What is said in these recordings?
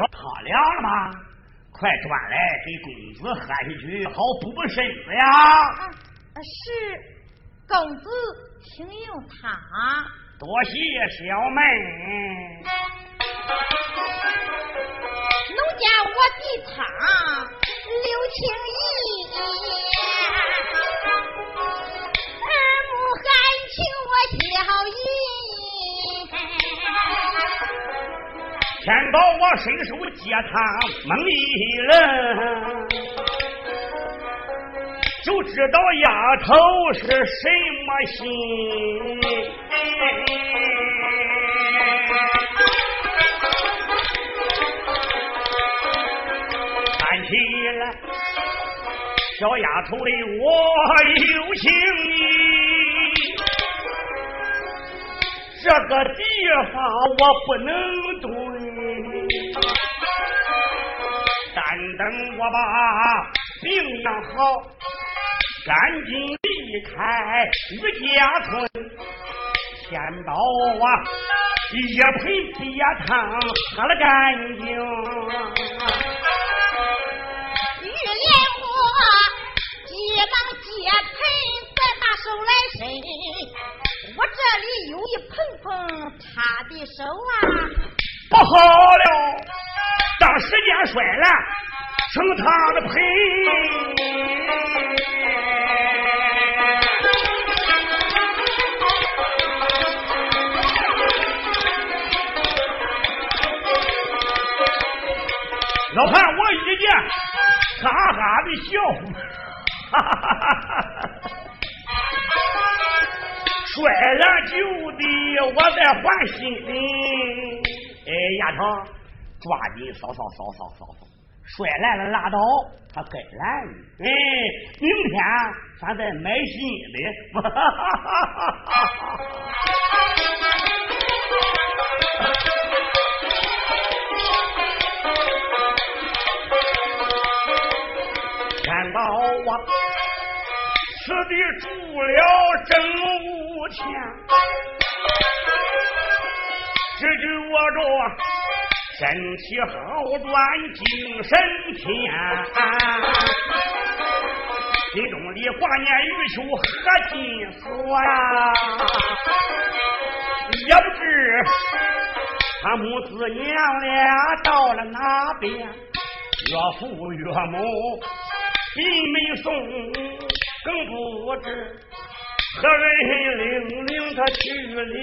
头他凉了吗？快端来给公子喝下去，好补补身子呀！是，公子请用汤。多谢小妹。奴家我的汤留情意，二母还请我小姨。天宝我伸手接他，猛一扔，就知道丫头是什么心。看起来，小丫头的我有情意，这个地方我不能蹲，等我把病养好，赶紧离开余家村。天宝啊，一盆鳖汤喝了干净。玉莲花急忙接盆再，把手来伸。我这里有一盆盆他的手啊，不好了，当时间摔了，成他的盆。老潘，我一见，哈哈的笑，哈哈哈哈哈！摔了就的，我在换新的。哎，丫头，抓紧扫扫扫扫扫，摔烂了拉倒，它该烂的。哎，明天咱再买新的。哈哈哈哈哈！到啊，此地住了正五天，只觉着身体好转，精神天。心中里挂念玉秋和金锁呀，也不知他母子娘俩到了哪边，岳父岳母。弟妹送，更不知何人领领他去领。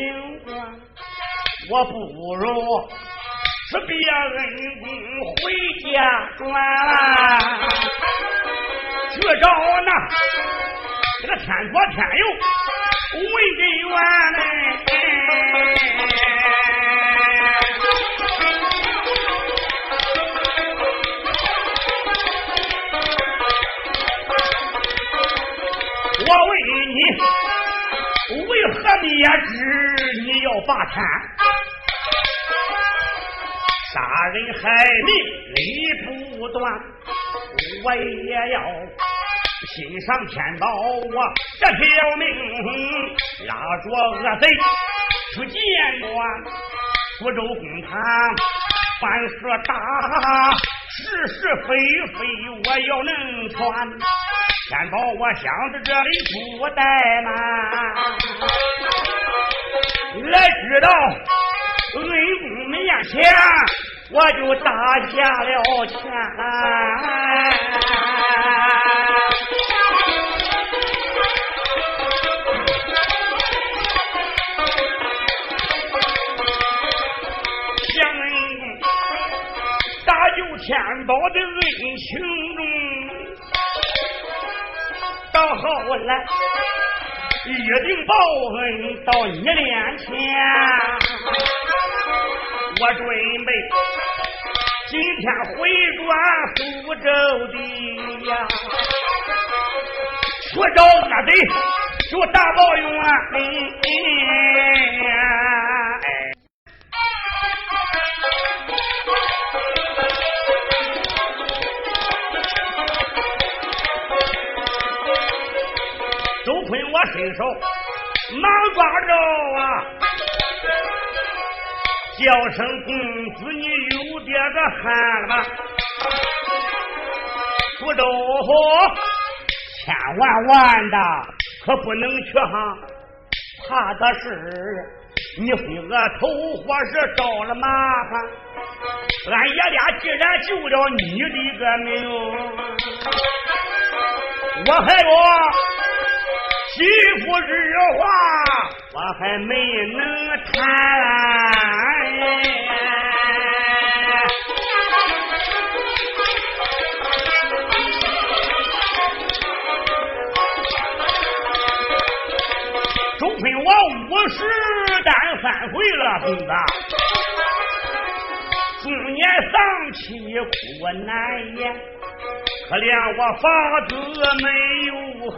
我不如辞别恩公回家转，去找那这个天左天右文根元嘞。我问你，为何你也知？你要霸天，人害命理不断。我也要心上天宝，我这条命拉着恶贼出见官。福州公堂凡事大，是是非非，我要能传。天宝，我想在这里不怠慢，来知道恩公面前，我就打下了钱。想恩公搭救天宝的恩情中。到后来，一定报恩到你面前。我准备今天回转苏州的呀，去找恶贼，就大报冤。伸手忙抓着啊，叫声公子，你有点个憨了吧？苏州千万万的可不能去哈，怕的是你非额头或是着了麻烦。俺爷俩既然救了你的个命，我还有媳妇之话，我还没能谈。五十单三回了，公子，中年丧妻苦难言，可怜我发子没有后，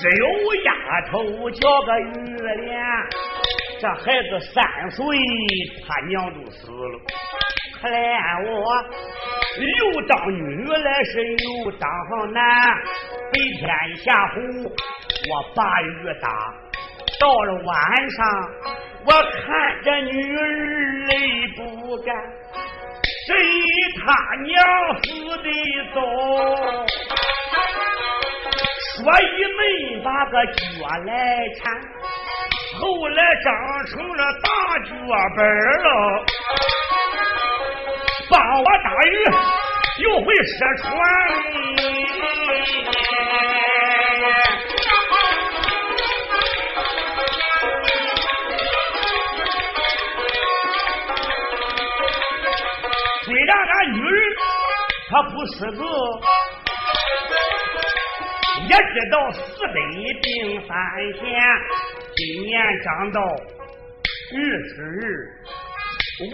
只有丫头叫个玉莲，这孩子三岁，他娘就死了，可怜我又当女来是又当男，北天下虎。我把雨打，到了晚上，我看着女儿泪不干，谁他娘死的早，说一没把个脚来缠，后来长成了大脚板了，帮我打鱼又会射船。虽然俺女儿她不识字，也知道四百病三险，今年长到二十日，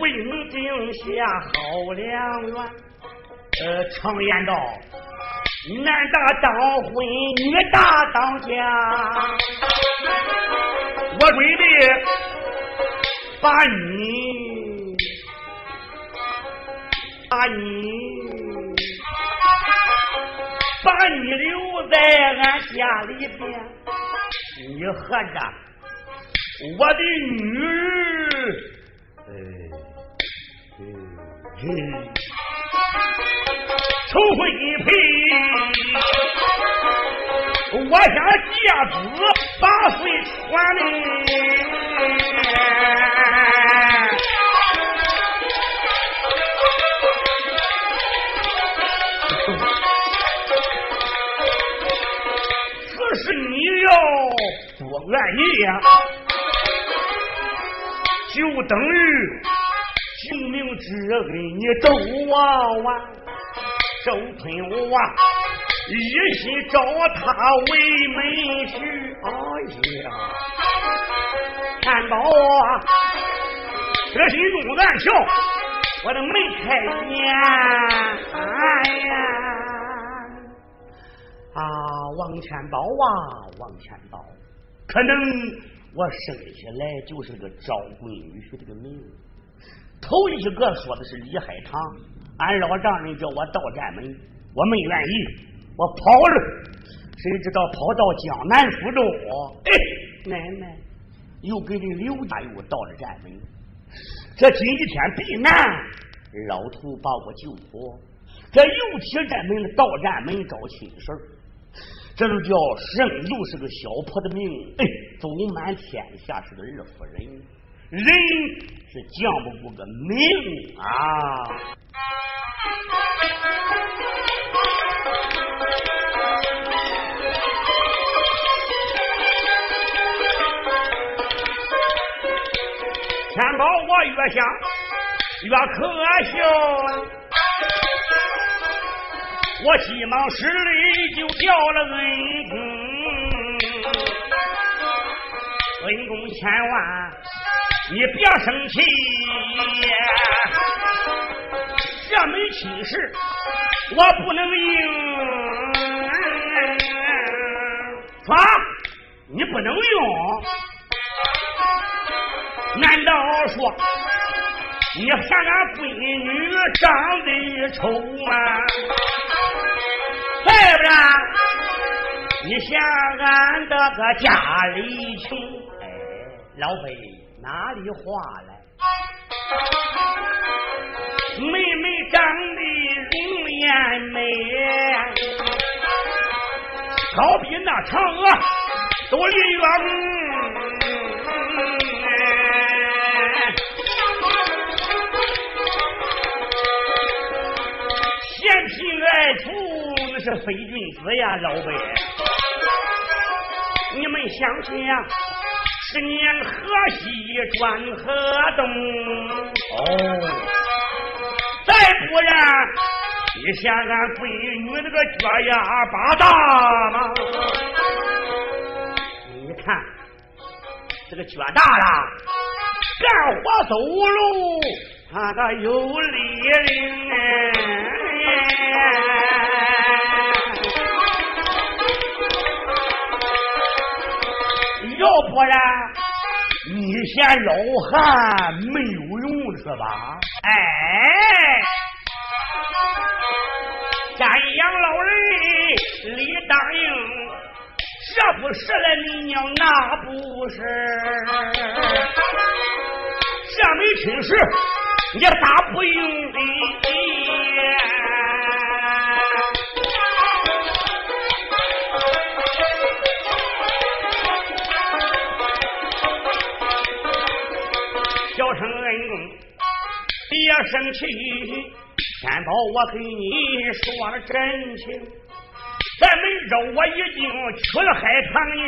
未能定下好良缘。呃，常言道，男大当婚，女大当嫁。我准备把你，把你。把你留在俺家里边，你和着我的女儿，哎，嗯，筹婚配，我想借子八岁传呢。不愿意呀，就等于救命之恩，你周王完，周春华一心找他为媒婿。哎呀，看到啊，这心中暗笑，我都没开眼。哎呀，啊，王钱宝啊，王钱宝。可能我生下来就是个招闺女婿这个命。头一个说的是李海棠，俺老丈人叫我到站门，我没愿意，我跑了。谁知道跑到江南福州，哎，奶奶又给这刘大又到了站门。这今天避难，老头把我救活，这又提站门到站门找亲事儿。这就叫生就是个小破的命，哎，走满天下是个二夫人，人是犟不过个命啊！天宝，我越想越可笑。我急忙施礼，就叫了恩公，恩公千万，你别生气，这门亲事我不能应。说你不能用？难道说？你嫌俺闺女长得丑吗？外边，你想俺这个家里穷，哎，老辈哪里话来？妹妹长得容颜美，高比那嫦娥多离远，贤妻爱徒。是非君子呀，老辈。你们想想，十年河西转河东。哦，再不然。你嫌俺闺女那个脚丫巴大吗？你看这个脚大了，干活走路他个有力灵要不然你嫌老汉没有用是吧？哎。山阳老人李大英，这不是了你娘，那不是。这没亲事，你咋不应？的生气。天宝，我给你说了真情，在梅州我已经娶了海棠女，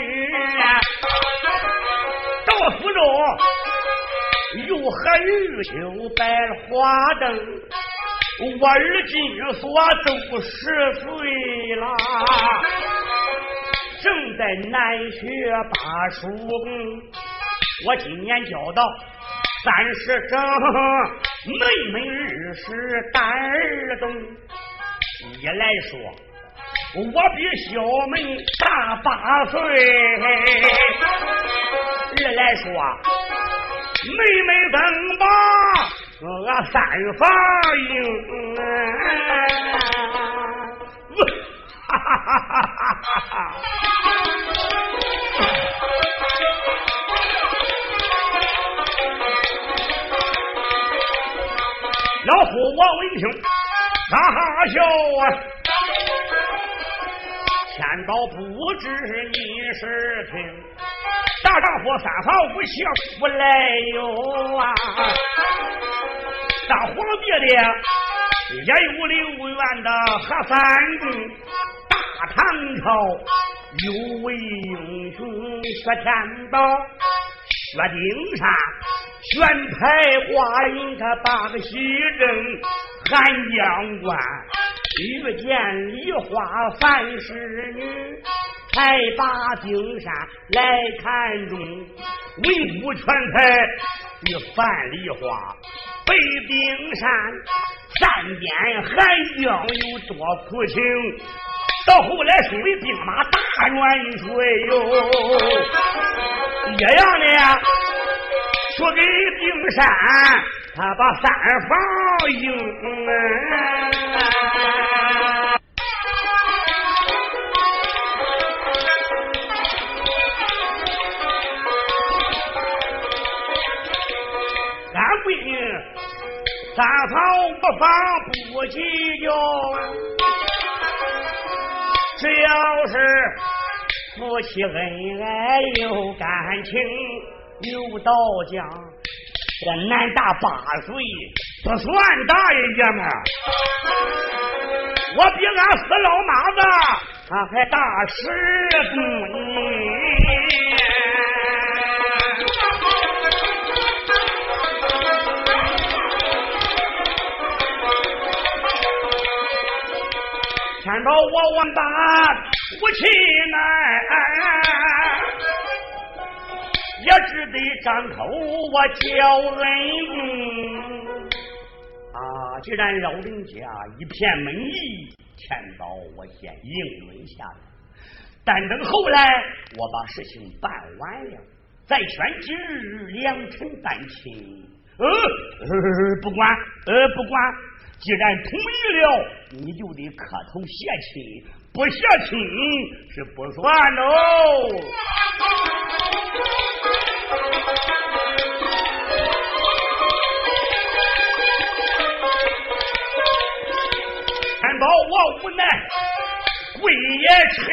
到福州又和玉秀摆了花灯，我儿今所都十岁了，正在南学把书功，我今年交到三十整。妹妹日是大儿懂，一来说我比小妹大八岁，二来说妹妹等吧我三房应？哈哈哈哈哈哈！我闻听哈哈笑啊！天道不知你是听，大丈夫三房五媳不来哟啊！大皇帝的也有六院的和三公，大唐朝有位英雄薛天宝，薛丁山。选牌花人，他八个西征，寒江关遇见梨花范氏女，才把丁山来看中，文武全才与范梨花被丁山，山边寒江有多苦情，到后来收为兵马大元帅哟，一样的呀。说给丁山，他把三房应。俺闺女三房不房不计较，只要是夫妻恩爱有感情。有道将，这男大八岁不算大爷们，我比俺死老妈子他还大十多年。天宝我万般无气难。也只得张口我叫人啊！既然老人家一片门意，天宝我先应允下来。但等后来我把事情办完了，再选今日良辰办亲。呃，不管，呃，不管，既然同意了，你就得磕头谢亲，不谢亲是不算喽。我无奈，跪也沉，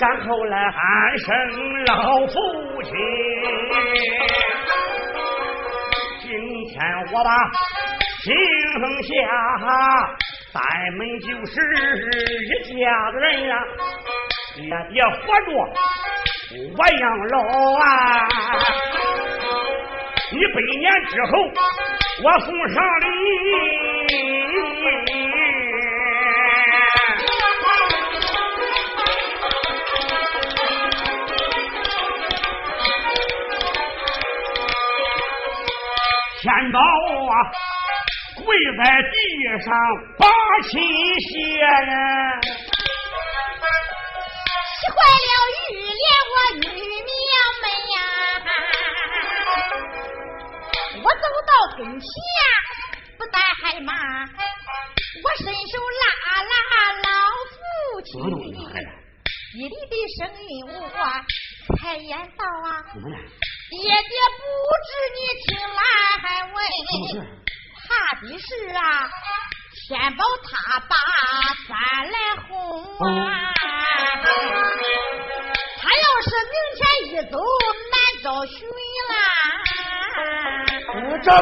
然后来喊声老父亲。今天我把请下，咱们就是一家子人呀，爹爹活着我养老啊，你百年之后我送上礼。天宝啊，跪在地上把亲谢呀，跟前，不但还骂，我伸手拉拉老父亲，弟弟的声音我才言道啊。爹爹不知你听来问，怕的是啊，天宝他把咱来哄啊。他要是明天一走，难找寻这可。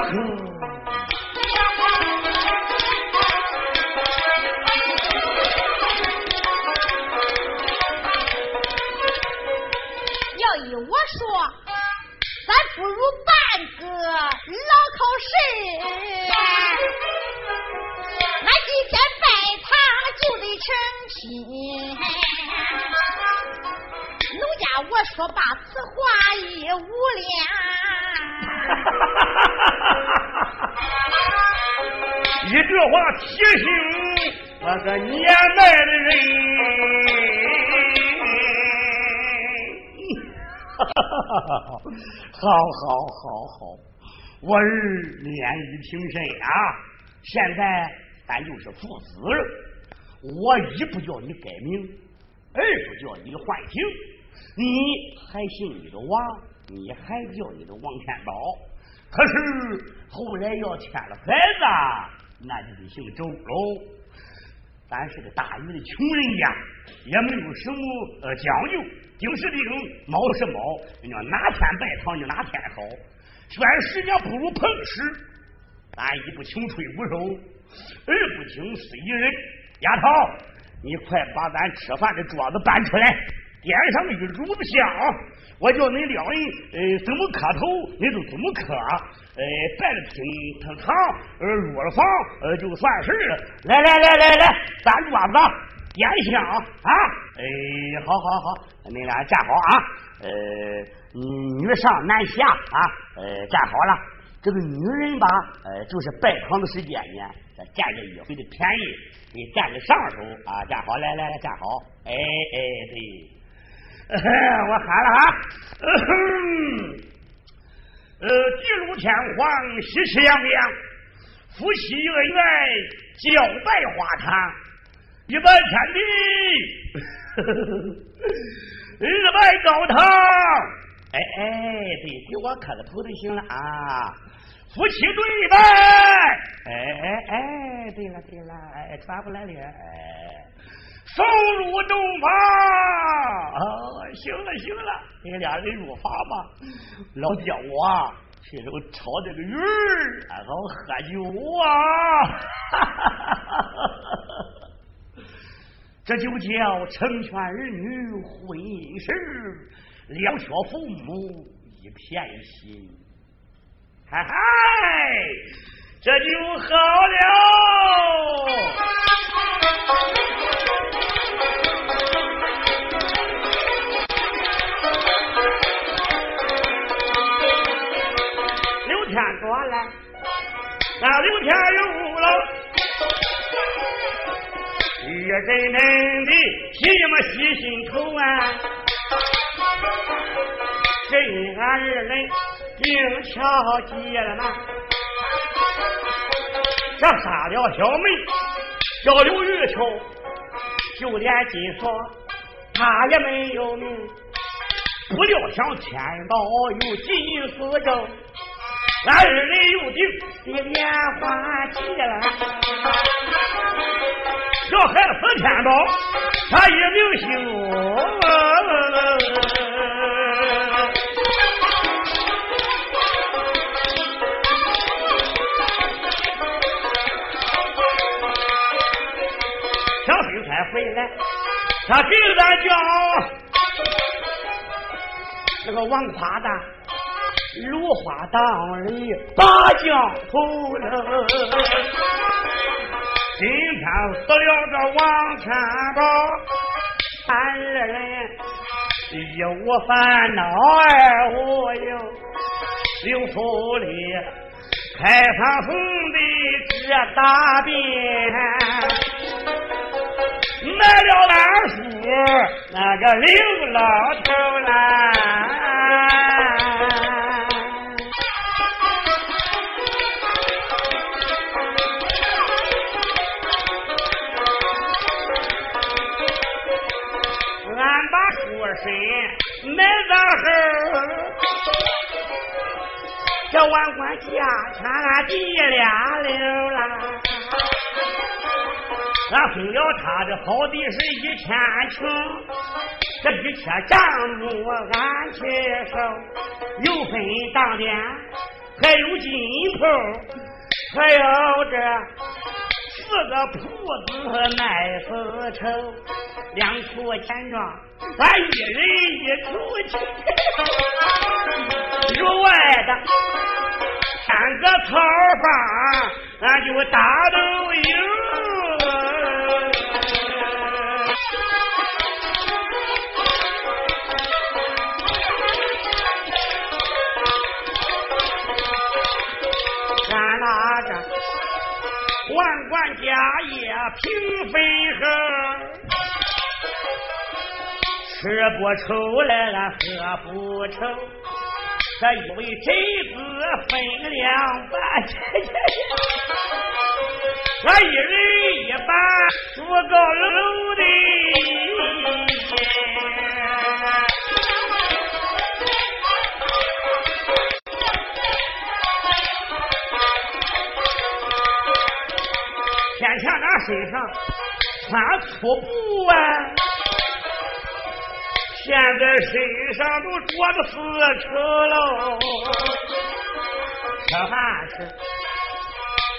要依我说。咱不如办个老考试，俺今天拜堂就得成亲。奴家我说罢此话一无量，话提醒我个年迈的人。哈哈哈哈！好好好好，我儿脸已平身啊！现在咱就是父子了。我一不叫你改名，二不叫你换姓，你还姓你的王，你还叫你的王天宝。可是后来要添了孩子，那就得姓周喽。咱是个大鱼的穷人家，也没有什么呃讲究。丁是丁，卯是卯，人家哪天拜堂就哪天好。虽然时间不如碰时，俺一不穷吹鼓手，二不请司仪人。丫头，你快把咱吃饭的桌子搬出来，点上一炉子香。我叫你两人，呃，怎么磕头，你就怎么磕。呃，拜了厅厅堂，呃，落了房，呃，就算事了。来来来来来，搬桌子。烟香啊！哎，好好好，你俩站好啊！呃，女上男下啊！呃，站好了。这个女人吧，呃，就是拜堂的时间呢，占着一回的便宜，给占在上手啊！站好，来来来，站好。哎哎，对，我喊了啊。呃，呃地路天荒，喜气洋洋，夫妻恩爱，交拜花堂。一拜天地，二拜高堂。哎哎，对，给我磕个头就行了啊！夫妻对拜。哎哎哎，对了对了，哎，传过来了。哎，送入洞房。啊，行了行了，你俩人入房吧。老叫我去炒这个鱼，然后喝酒啊。这就叫成全儿女婚姻事，两小父母一片心，嗨嗨，这就好了。那刘天有了。一阵阵的提么细心头啊，跟俺二人定巧结了嘛。这杀了小妹叫刘玉秋，就连金锁他也没有命。不料想天道有金丝咒，俺二人有定你莲花结了。要孩子天宝，他一命休。小秀才回来，他给咱叫那个王夸大，芦花荡里把江头了。今天死了个王天宝，俺二人一无烦恼二无忧，刘府里开放红的这大便，买了俺叔那个刘老头万贯家产俺弟俩留啦。俺分了他的好地是一千顷，这一千账目俺去收，有分当店，还有金铺，还有这四个铺子卖丝绸，两处钱庄。咱一人一出去，如外的三个草房，俺就打斗万家业平分后。吃不愁来了，喝不愁，这一位侄子分两半，我一人一半，住高楼的。穿粗布啊。现在身上都着的丝绸喽，可还是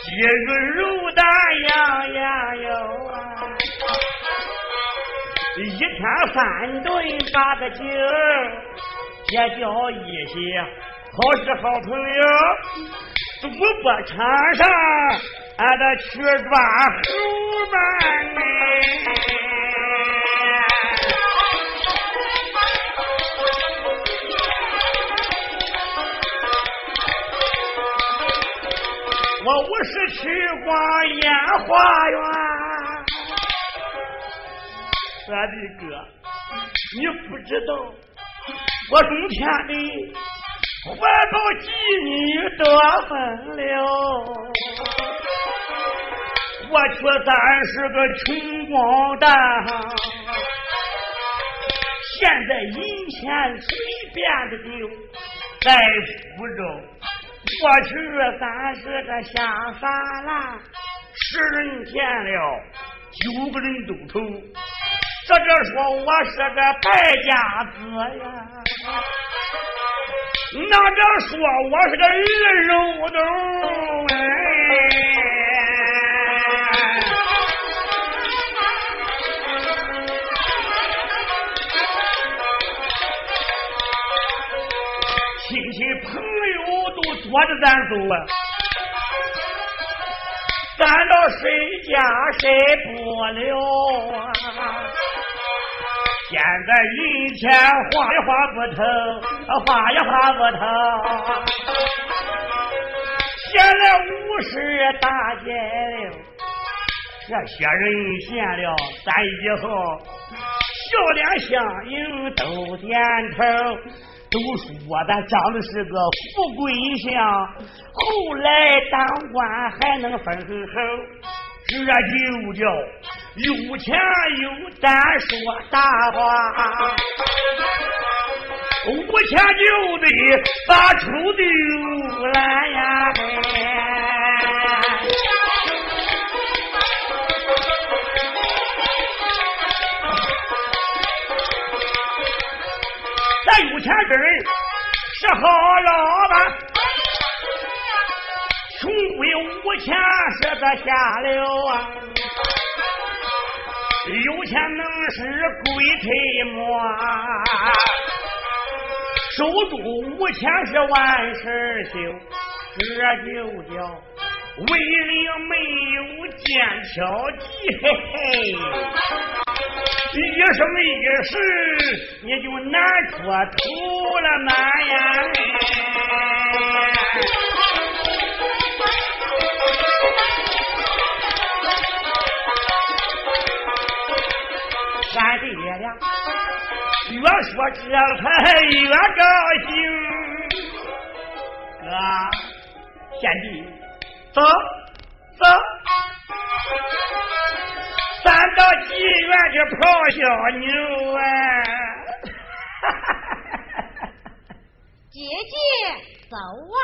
肌肉肉蛋样样有啊！一天三顿八个酒，结交一些好事好朋友，赌博场上俺得去抓猴们呢。我五十去逛烟花园，俺的哥，你不知道，我冬天里怀抱妓女多风流，我却咱是个穷光蛋，现在银钱随便的丢，在福州。过去咱是个下三滥，十人见了九个人都愁。这这说我是个败家子呀，那这说我是个二肉豆友都躲着咱走啊，咱到谁家谁不了啊？现在银钱花也花不透，花也花不透。现在五十大街了，这些人见了咱以后，笑脸相迎都点头。都说咱长得是个富贵相，后来当官还能分厚，这就叫有钱有胆说大话，无钱就得把出丢来呀！有钱人是好老板，穷鬼无钱是个下流啊，有钱能使鬼推磨，守住无钱是万事休，这就叫。为了没有剑挑计，嘿嘿，一生一世你就难出头了嘛呀！三弟俩越说这才越高兴，哥，贤弟。走走，咱到妓院去泡小妞啊！姐姐，走啊！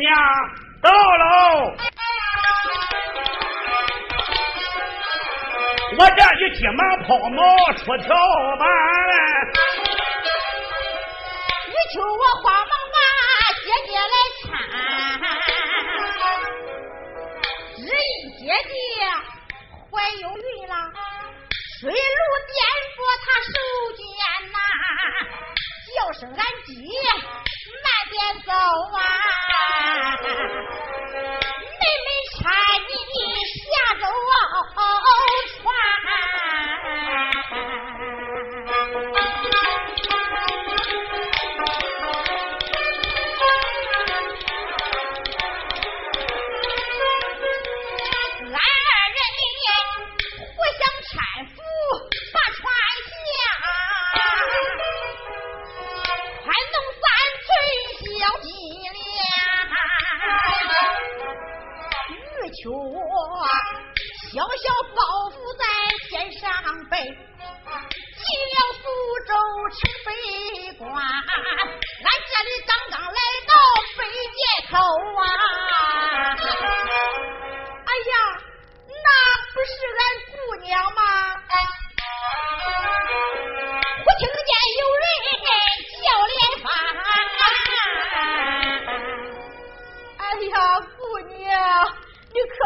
娘到喽。我这就急忙跑马出条板来，你求我慌忙把姐姐来搀，只因姐姐怀有孕了，水路颠簸她受煎呐，叫声俺姐慢点走啊。ہاں سر ہاں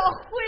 你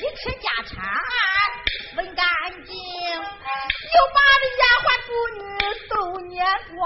一吃家产分干净。又把这丫鬟妇女都撵光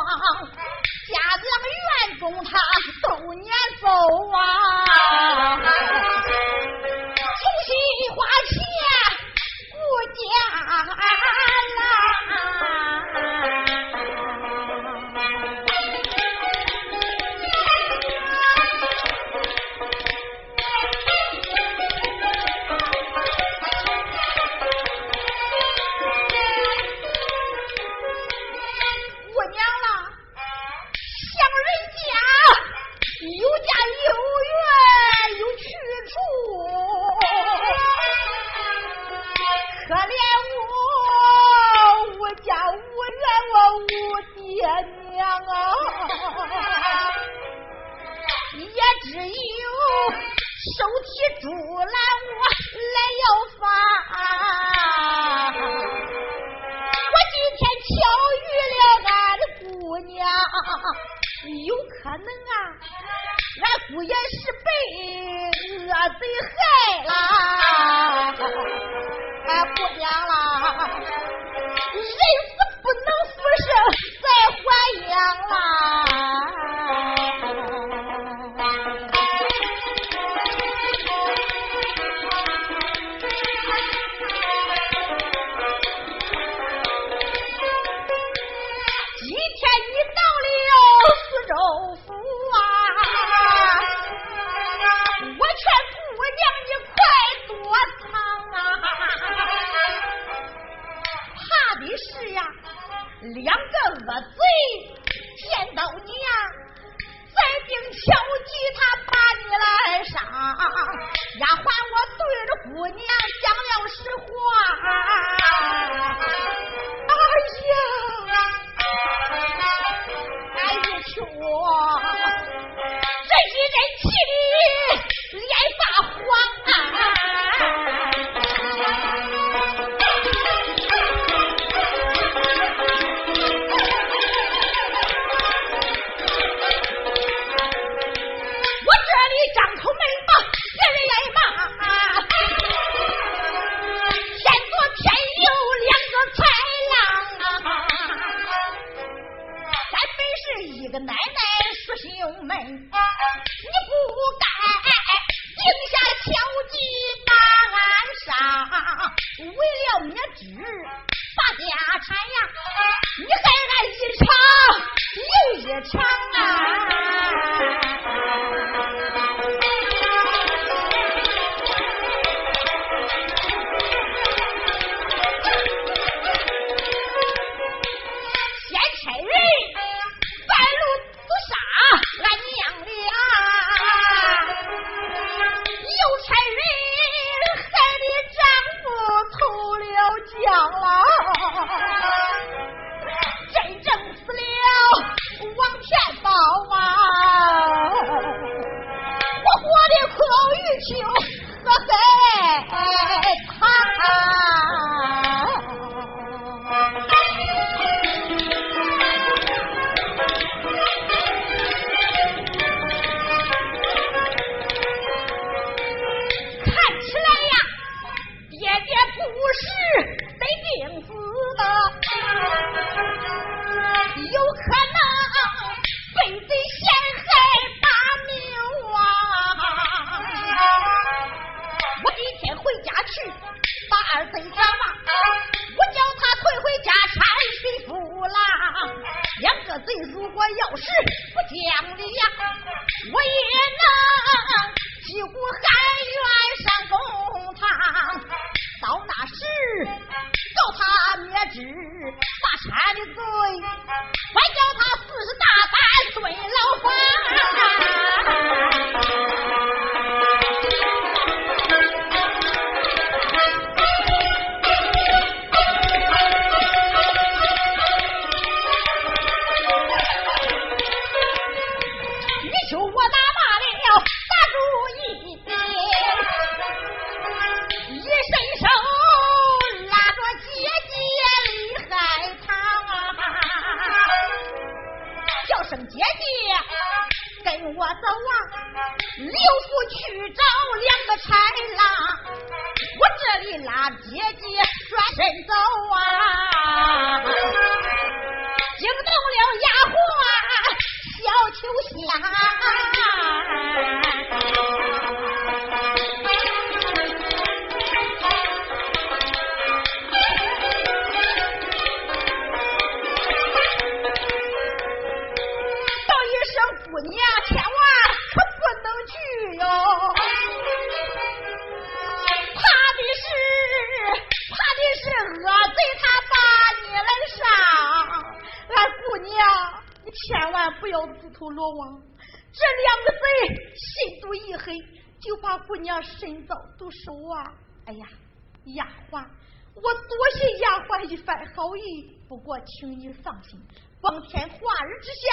我多谢丫鬟一番好意，不过请你放心。光天化日之下，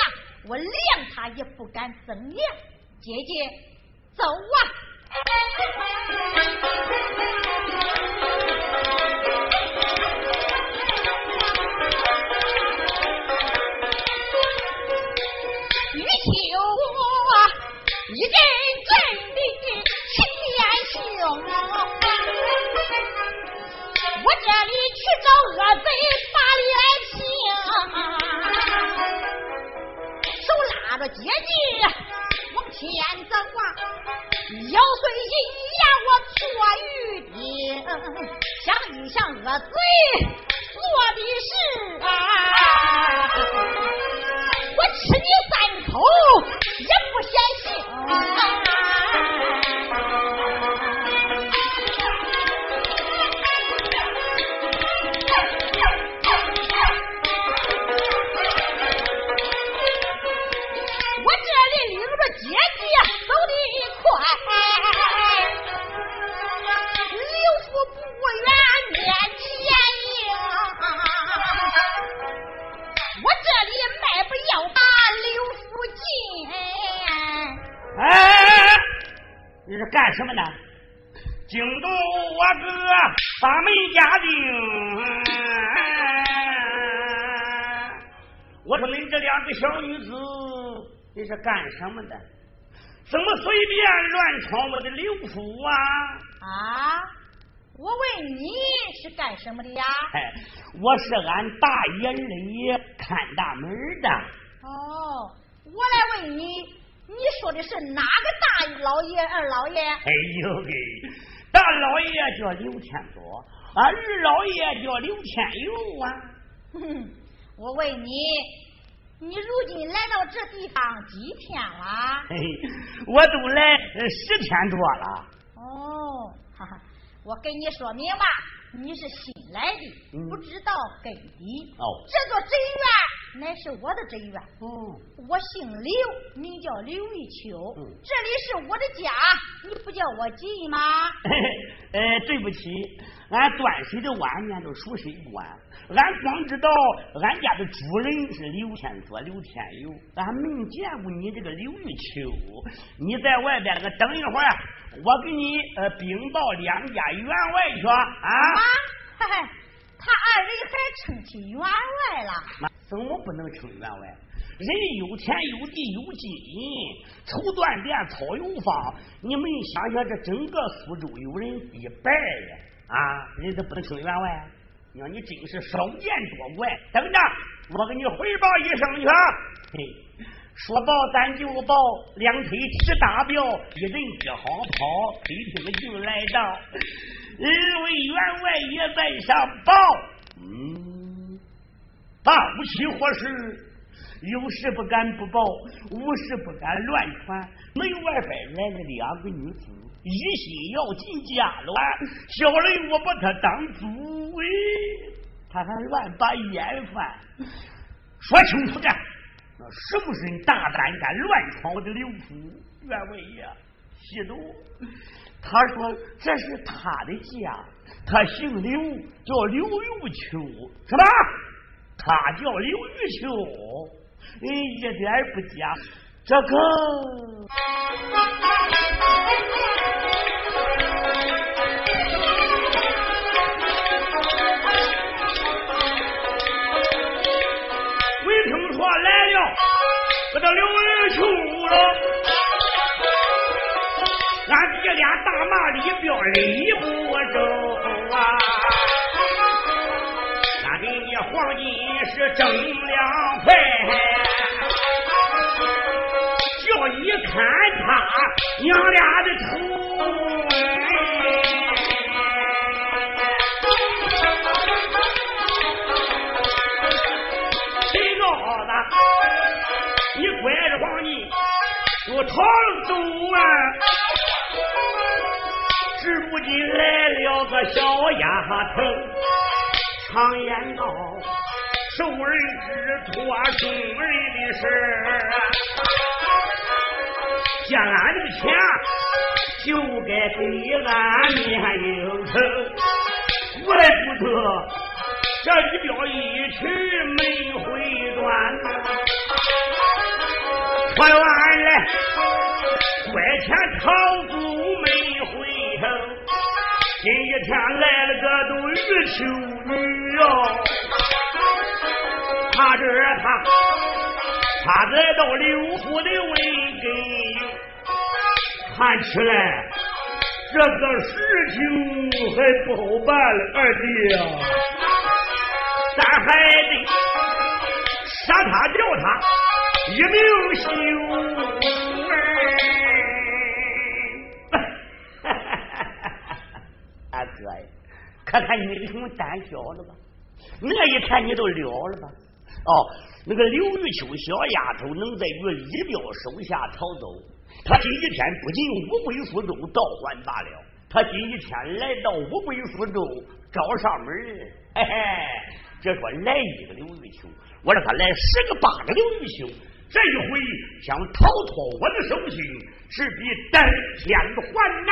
我连他也不敢怎样。姐姐，走啊！什么的呀？哎，我是俺大爷里看大门的。哦，我来问你，你说的是哪个大老爷、二老爷？哎呦嘿，大老爷叫刘天佐，二老爷叫刘天佑啊。哼，我问你。你如今来到这地方几天了？嘿，我都来十天多了。哦，哈哈，我跟你说明吧，你是新来的，不知道根底。哦，这座真院乃是我的真院。哦，我姓刘，名叫刘玉秋。嗯，这里是我的家，你不叫我进吗？呃，对不起，俺端水的晚年都属谁管？俺光知道俺家的主人是刘天佐、刘天佑，俺没见过你这个刘玉秋。你在外边那个等一会儿，我给你呃禀报两家员外去啊。嘿嘿，他二人还称起员外了？怎么不能称员外？人有田有地有金银，绸缎店草有房。你们想想，这整个苏州有人一百呀啊，人家不能称员外？娘，你真是少见多怪！等着，我给你回报一声去。嘿，说报咱就报，两腿齐打表，一人一好跑，推厅就来到，二位员外也在上报。嗯，报起何事？有事不敢不报，无事不敢乱传。门外边来了两个女子，一心要进家了。小人我把他当猪喂，他还乱把烟饭。说清楚点，那是不是你大胆敢乱闯我的刘府？员外爷，西毒。他说这是他的家，他姓刘，叫刘玉秋，什么？他叫刘玉秋，哎，一点不假。这个没听说来了，这个刘玉秋了。俺爹俩大马里边里不周啊！俺给你黄金是挣两块，叫你看他娘俩的头。谁告诉？你拐着黄金我逃走啊！至如今来了个小丫头，常言道，受人之托，忠人的事。借俺的钱，就该给俺面应承，怪不得这一表一去没回转。快完来，拐钱逃走没回头。今天来了个都玉秋女哟，他这他他来到刘府的位，看起来这个事情还不好办了，二弟呀，咱还得杀他掉他一命休。看看你英雄胆小了吧？那一天你都了了吧？哦，那个刘玉秋小丫头能在于李彪手下逃走，她今一天不进五桂苏州倒还罢了，她今一天来到五桂苏州找上门，嘿嘿，这说来一个刘玉秋，我让他来十个八个刘玉秋，这一回想逃脱我的手心，是比登天还难。